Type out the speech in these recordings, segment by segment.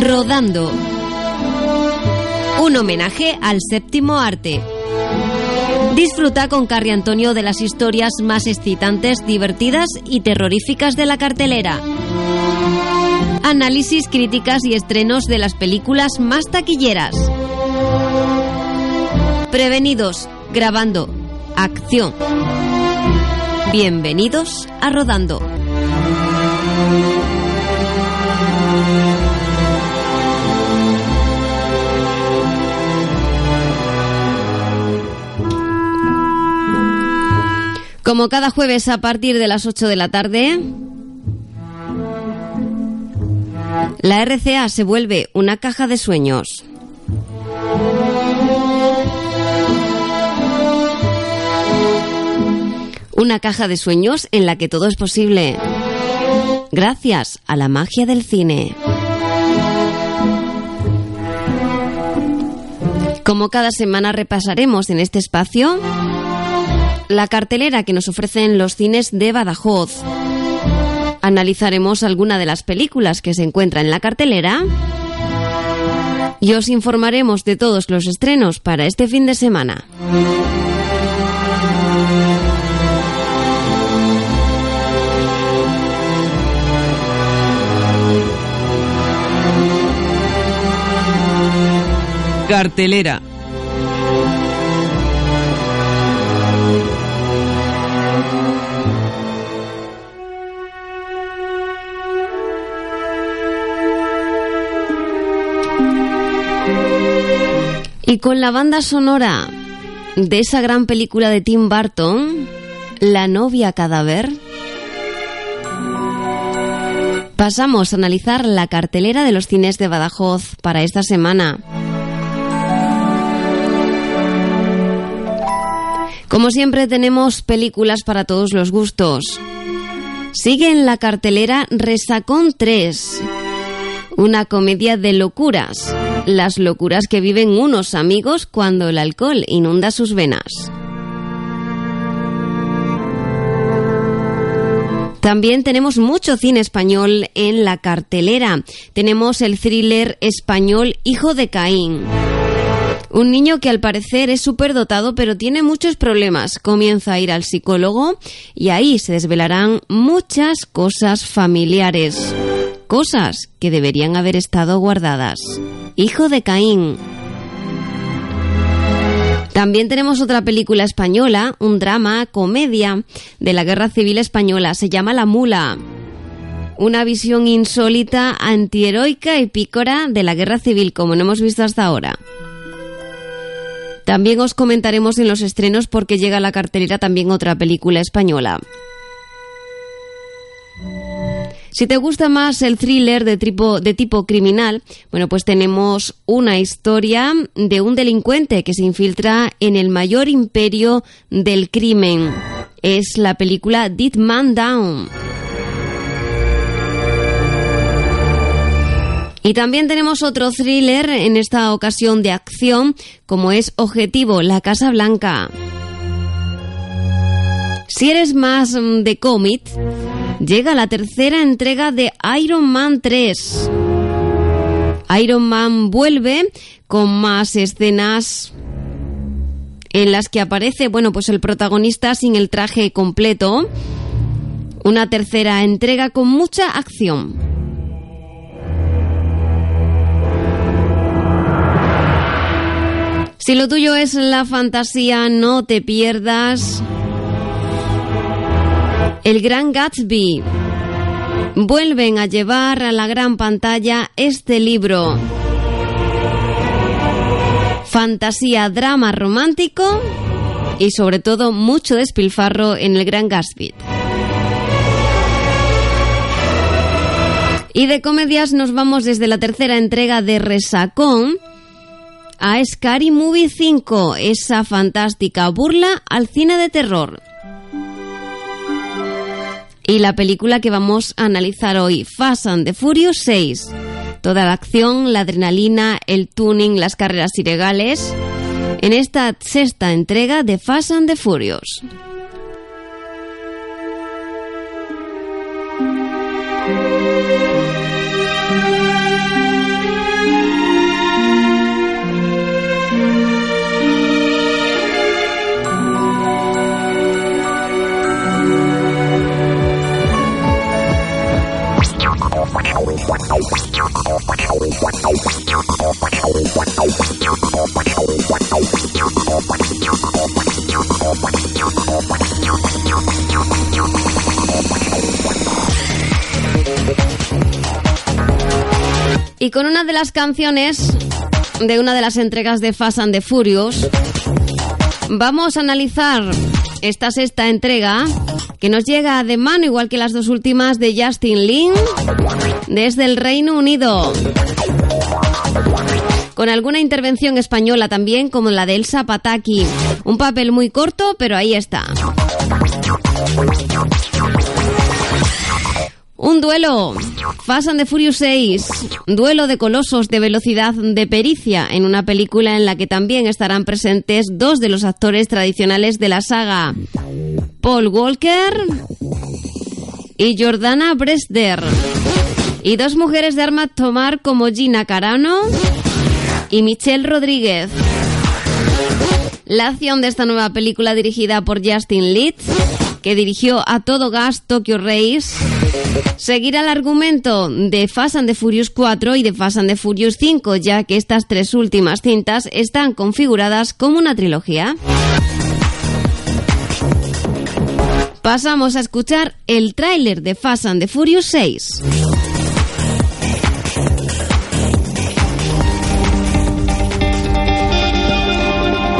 Rodando. Un homenaje al séptimo arte. Disfruta con Carrie Antonio de las historias más excitantes, divertidas y terroríficas de la cartelera. Análisis, críticas y estrenos de las películas más taquilleras. Prevenidos, grabando, acción. Bienvenidos a Rodando. Como cada jueves a partir de las 8 de la tarde, la RCA se vuelve una caja de sueños. Una caja de sueños en la que todo es posible. Gracias a la magia del cine. Como cada semana repasaremos en este espacio la cartelera que nos ofrecen los cines de Badajoz. Analizaremos alguna de las películas que se encuentran en la cartelera y os informaremos de todos los estrenos para este fin de semana. Cartelera. Y con la banda sonora de esa gran película de Tim Burton, La novia cadáver, pasamos a analizar la cartelera de los cines de Badajoz para esta semana. Como siempre tenemos películas para todos los gustos. Sigue en la cartelera Resacón 3, una comedia de locuras las locuras que viven unos amigos cuando el alcohol inunda sus venas. También tenemos mucho cine español en la cartelera. Tenemos el thriller español Hijo de Caín. Un niño que al parecer es superdotado pero tiene muchos problemas. Comienza a ir al psicólogo y ahí se desvelarán muchas cosas familiares. Cosas que deberían haber estado guardadas. Hijo de Caín. También tenemos otra película española, un drama, comedia de la Guerra Civil Española. Se llama La Mula. Una visión insólita, antiheroica y pícora de la Guerra Civil, como no hemos visto hasta ahora. También os comentaremos en los estrenos porque llega a la cartelera también otra película española. Si te gusta más el thriller de tipo, criminal, bueno, pues tenemos una historia de un delincuente que se infiltra en el mayor imperio del crimen. Es la película Dead Man Down. Y también tenemos otro thriller, en esta ocasión de acción, como es Objetivo, la Casa Blanca. Si eres más mm, de cómic, llega la tercera entrega de Iron Man 3. Iron Man vuelve con más escenas en las que aparece, bueno, pues el protagonista sin el traje completo. Una tercera entrega con mucha acción. Si lo tuyo es la fantasía, no te pierdas el Gran Gatsby. Vuelven a llevar a la gran pantalla este libro. Fantasía, drama romántico y sobre todo mucho despilfarro en el Gran Gatsby. Y de comedias nos vamos desde la tercera entrega de Resacón a Scary Movie 5, esa fantástica burla al cine de terror. Y la película que vamos a analizar hoy, Fast and the Furious 6. Toda la acción, la adrenalina, el tuning, las carreras ilegales. en esta sexta entrega de Fast and the Furious. Y con una de las canciones de una de las entregas de Fast and the Furious, vamos a analizar esta sexta entrega que nos llega de mano, igual que las dos últimas de Justin Lin, desde el Reino Unido. Con alguna intervención española también, como la de Elsa Pataki. Un papel muy corto, pero ahí está. Un duelo. Fast and the Furious 6. Duelo de colosos de velocidad de pericia en una película en la que también estarán presentes dos de los actores tradicionales de la saga. Paul Walker y Jordana Brester. Y dos mujeres de arma tomar como Gina Carano y Michelle Rodríguez. La acción de esta nueva película dirigida por Justin Litz, que dirigió a todo gas Tokyo Race, seguirá el argumento de Fast and the Furious 4 y de Fast and the Furious 5, ya que estas tres últimas cintas están configuradas como una trilogía. Pasamos a escuchar el tráiler de Fast and the Furious 6.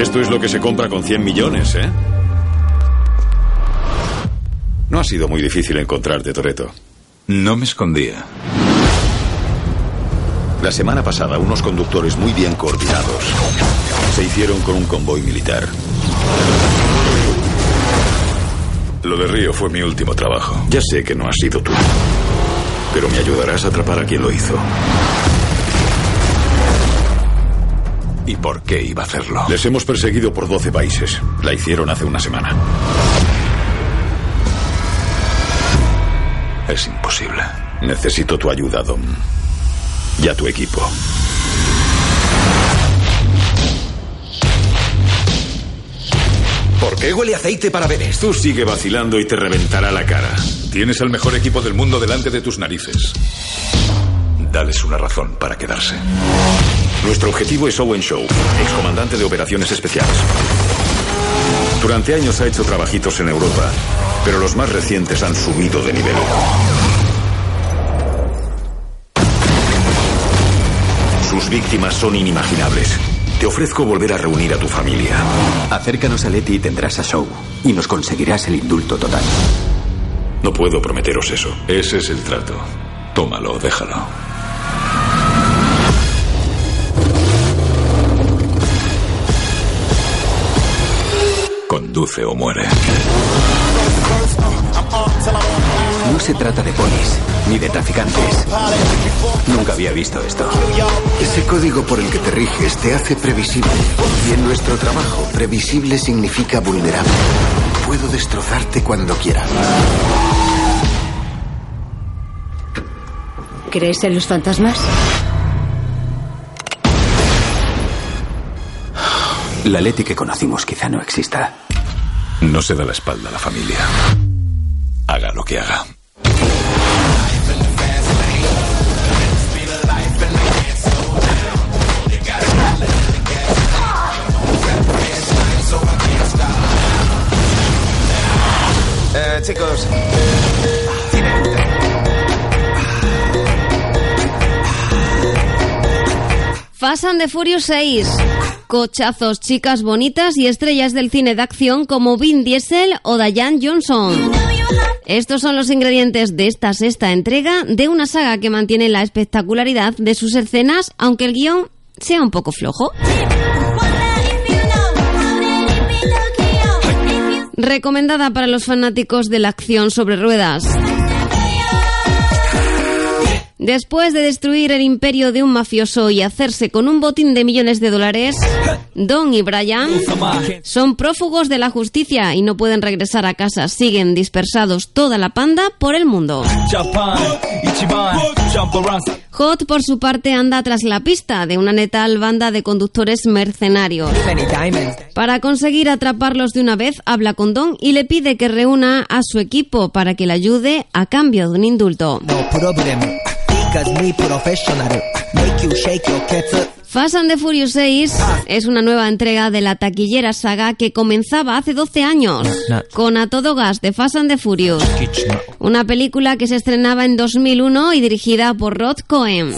Esto es lo que se compra con 100 millones, ¿eh? No ha sido muy difícil encontrarte, Toreto. No me escondía. La semana pasada, unos conductores muy bien coordinados se hicieron con un convoy militar. Lo de Río fue mi último trabajo. Ya sé que no has sido tú, pero me ayudarás a atrapar a quien lo hizo. ¿Y por qué iba a hacerlo? Les hemos perseguido por 12 países. La hicieron hace una semana. Es imposible. Necesito tu ayuda, Dom. Y a tu equipo. ¿Por qué huele aceite para bebés? Tú sigue vacilando y te reventará la cara. Tienes el mejor equipo del mundo delante de tus narices. Dales una razón para quedarse. Nuestro objetivo es Owen Shaw, excomandante de operaciones especiales. Durante años ha hecho trabajitos en Europa, pero los más recientes han subido de nivel. Sus víctimas son inimaginables. Te ofrezco volver a reunir a tu familia. Acércanos a Leti y tendrás a Show. Y nos conseguirás el indulto total. No puedo prometeros eso. Ese es el trato. Tómalo, déjalo. Conduce o muere. No se trata de polis, ni de traficantes. Nunca había visto esto. Ese código por el que te riges te hace previsible. Y en nuestro trabajo, previsible significa vulnerable. Puedo destrozarte cuando quiera. ¿Crees en los fantasmas? La Leti que conocimos quizá no exista. No se da la espalda a la familia. Haga lo que haga. Eh, chicos. Fast and the Furious 6. Cochazos, chicas bonitas y estrellas del cine de acción como Vin Diesel o Diane Johnson. Estos son los ingredientes de esta sexta entrega de una saga que mantiene la espectacularidad de sus escenas, aunque el guion sea un poco flojo. Recomendada para los fanáticos de la acción sobre ruedas. Después de destruir el imperio de un mafioso y hacerse con un botín de millones de dólares, Don y Brian son prófugos de la justicia y no pueden regresar a casa. Siguen dispersados toda la panda por el mundo. Hot, por su parte, anda tras la pista de una letal banda de conductores mercenarios. Para conseguir atraparlos de una vez, habla con Don y le pide que reúna a su equipo para que le ayude a cambio de un indulto. Fast and the Furious 6 es una nueva entrega de la taquillera saga que comenzaba hace 12 años con A Todo Gas de Fast and the Furious, una película que se estrenaba en 2001 y dirigida por Rod Cohen.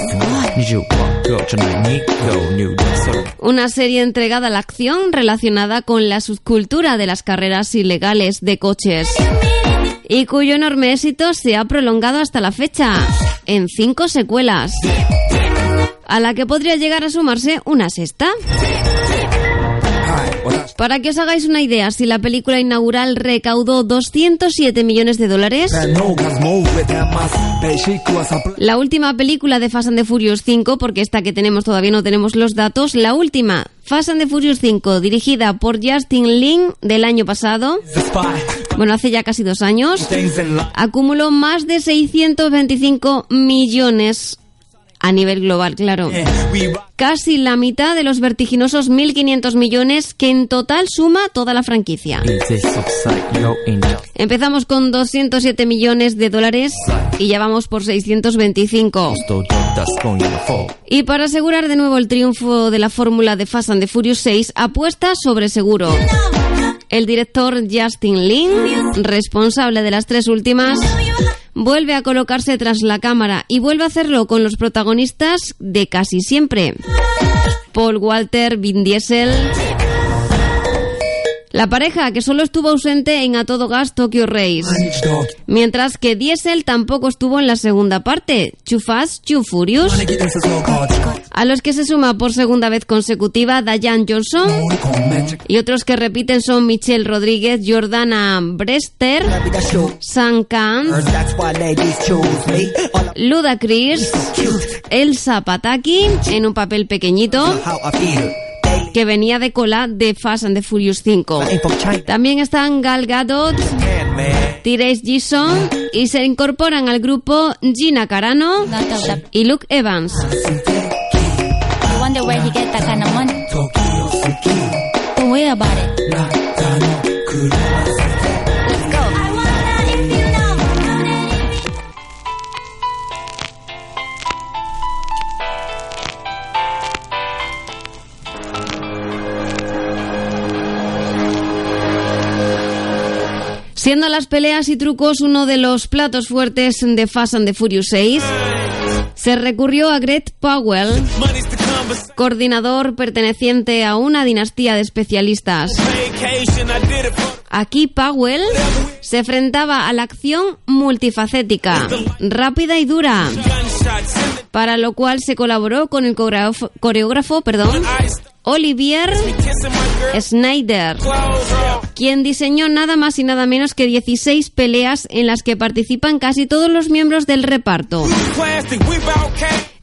Una serie entregada a la acción relacionada con la subcultura de las carreras ilegales de coches y cuyo enorme éxito se ha prolongado hasta la fecha, en cinco secuelas, a la que podría llegar a sumarse una sexta. Para que os hagáis una idea, si la película inaugural recaudó 207 millones de dólares, la última película de Fast and the Furious 5, porque esta que tenemos todavía no tenemos los datos, la última, Fast and the Furious 5, dirigida por Justin Lin del año pasado, bueno, hace ya casi dos años, acumuló más de 625 millones a nivel global, claro. Casi la mitad de los vertiginosos 1.500 millones que en total suma toda la franquicia. Empezamos con 207 millones de dólares y ya vamos por 625. Y para asegurar de nuevo el triunfo de la fórmula de Fast and the Furious 6, apuesta sobre seguro. El director Justin Lin, responsable de las tres últimas, vuelve a colocarse tras la cámara y vuelve a hacerlo con los protagonistas de casi siempre. Paul Walter, Vin Diesel. La pareja que solo estuvo ausente en A Todo Gas Tokyo Race. Mientras que Diesel tampoco estuvo en la segunda parte, Too Fast, Too Furious. A los que se suma por segunda vez consecutiva Diane Johnson. Y otros que repiten son Michelle Rodríguez, Jordana Brester, Sam Khan, Luda Chris, Elsa Pataki en un papel pequeñito que venía de cola de Fast and the Furious 5. También están Gal Gadot, Therese Gison y se incorporan al grupo Gina Carano y Luke Evans. Las peleas y trucos uno de los platos fuertes de Fast and the Furious 6, se recurrió a Greg Powell, coordinador perteneciente a una dinastía de especialistas. Aquí Powell se enfrentaba a la acción multifacética, rápida y dura, para lo cual se colaboró con el coreógrafo, perdón, Olivier Snyder, quien diseñó nada más y nada menos que 16 peleas en las que participan casi todos los miembros del reparto.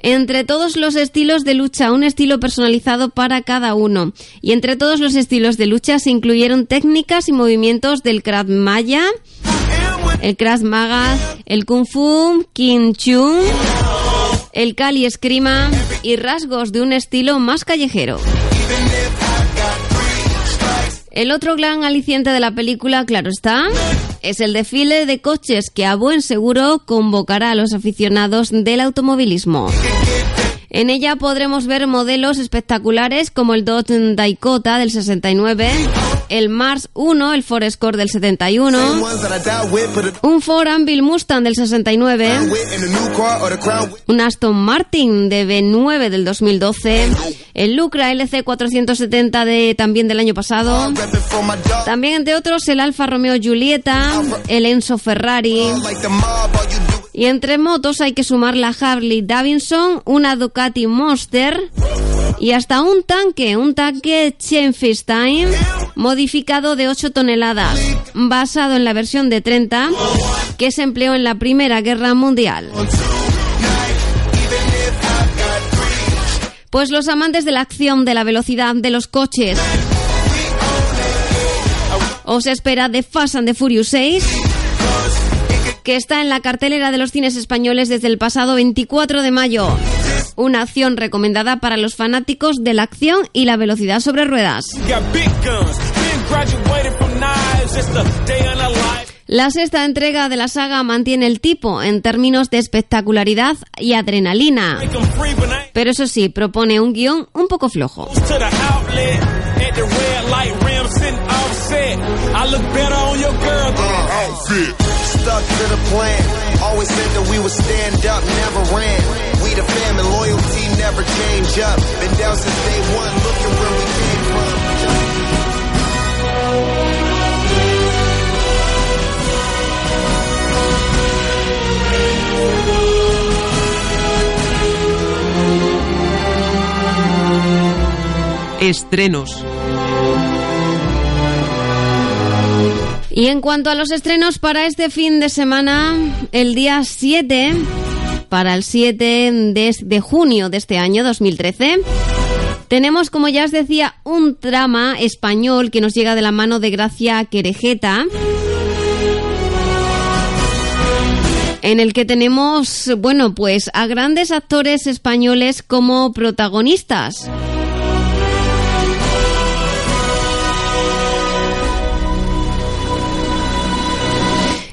Entre todos los estilos de lucha, un estilo personalizado para cada uno. Y entre todos los estilos de lucha se incluyeron técnicas y movimientos del Krav Maga, el Krav Maga, el Kung Fu, King Chun, el Kali Eskrima y rasgos de un estilo más callejero. El otro gran aliciente de la película, claro está, es el desfile de coches que a buen seguro convocará a los aficionados del automovilismo. En ella podremos ver modelos espectaculares como el Dodge Dakota del 69, el Mars 1, el Ford Escort del 71, un Ford Anvil Mustang del 69, un Aston Martin de B9 del 2012, el Lucra LC 470 de, también del año pasado, también entre otros el Alfa Romeo Giulietta, el Enzo Ferrari, y entre motos hay que sumar la Harley Davidson, una Ducati Monster y hasta un tanque, un tanque Time modificado de 8 toneladas, basado en la versión de 30 que se empleó en la Primera Guerra Mundial. Pues los amantes de la acción, de la velocidad, de los coches. Os espera The Fast and the Furious 6, que está en la cartelera de los cines españoles desde el pasado 24 de mayo. Una acción recomendada para los fanáticos de la acción y la velocidad sobre ruedas. La sexta entrega de la saga mantiene el tipo en términos de espectacularidad y adrenalina. Pero eso sí, propone un guion un poco flojo. Estrenos. Y en cuanto a los estrenos para este fin de semana, el día 7, para el 7 de, de junio de este año 2013, tenemos, como ya os decía, un drama español que nos llega de la mano de Gracia Querejeta. En el que tenemos, bueno, pues a grandes actores españoles como protagonistas.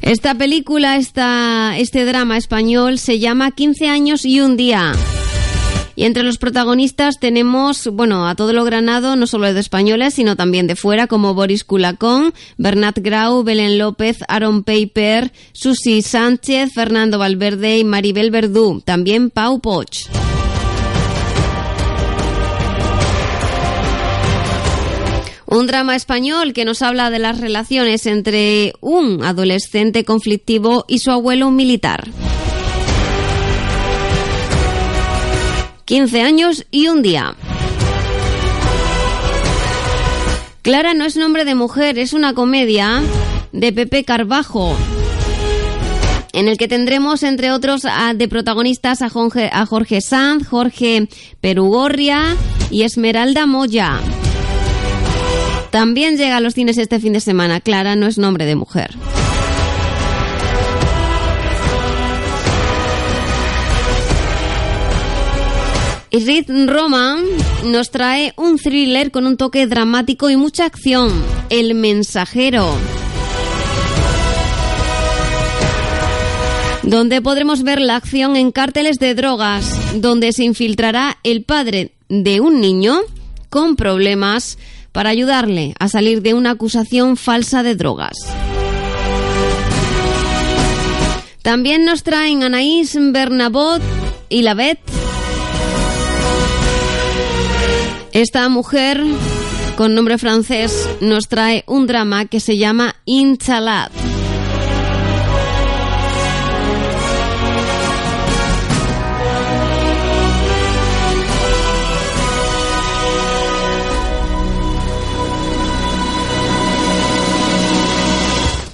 Esta película, esta, este drama español se llama 15 años y un día. Y entre los protagonistas tenemos, bueno, a todo lo granado, no solo de españoles, sino también de fuera, como Boris Culacón, Bernat Grau, Belén López, Aaron Paper, Susi Sánchez, Fernando Valverde y Maribel Verdú. También Pau Poch. Un drama español que nos habla de las relaciones entre un adolescente conflictivo y su abuelo militar. 15 años y un día. Clara no es nombre de mujer, es una comedia de Pepe Carbajo, en el que tendremos, entre otros, a- de protagonistas a Jorge, a Jorge Sanz, Jorge Perugorria y Esmeralda Moya. También llega a los cines este fin de semana. Clara no es nombre de mujer. Y Roman nos trae un thriller con un toque dramático y mucha acción. El mensajero. Donde podremos ver la acción en cárteles de drogas, donde se infiltrará el padre de un niño con problemas para ayudarle a salir de una acusación falsa de drogas. También nos traen Anaïs Bernabot y la Bet. Esta mujer con nombre francés nos trae un drama que se llama Inchalad.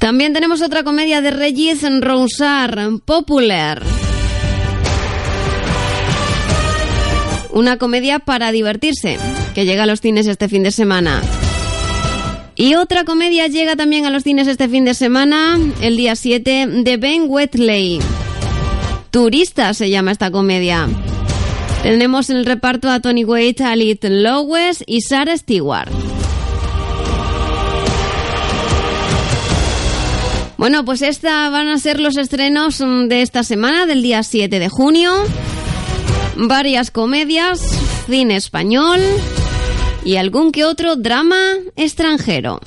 También tenemos otra comedia de Regis Ronsard, Popular. Una comedia para divertirse, que llega a los cines este fin de semana. Y otra comedia llega también a los cines este fin de semana, el día 7, de Ben Wheatley. Turista se llama esta comedia. Tenemos en el reparto a Tony Waite, a Liz Lowes y Sarah Stewart. Bueno, pues esta van a ser los estrenos mm, de esta semana, del día 7 de junio. Varias comedias, cine español y algún que otro drama extranjero.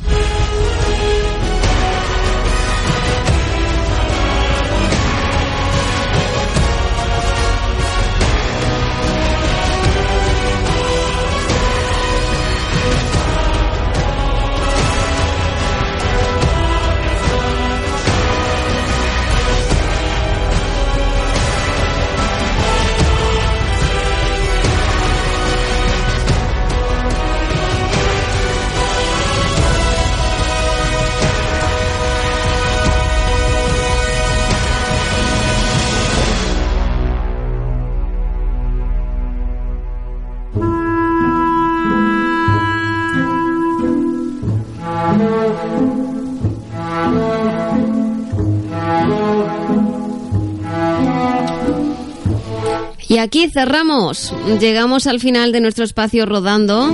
Y aquí cerramos. Llegamos al final de nuestro espacio rodando.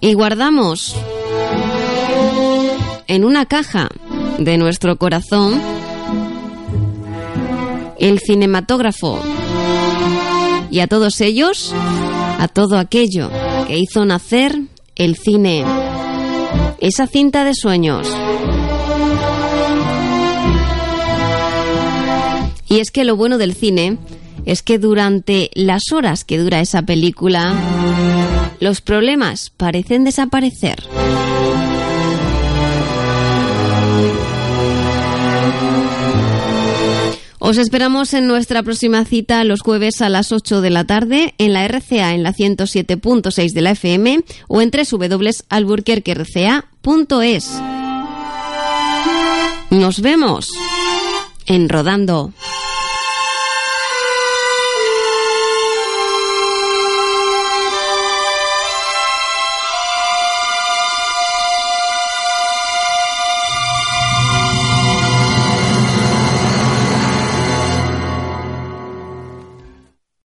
Y guardamos en una caja de nuestro corazón el cinematógrafo. Y a todos ellos, a todo aquello que hizo nacer el cine. Esa cinta de sueños. Y es que lo bueno del cine es que durante las horas que dura esa película, los problemas parecen desaparecer. Os esperamos en nuestra próxima cita los jueves a las 8 de la tarde en la RCA en la 107.6 de la FM o en www.alburquerquerca.es. Nos vemos en Rodando.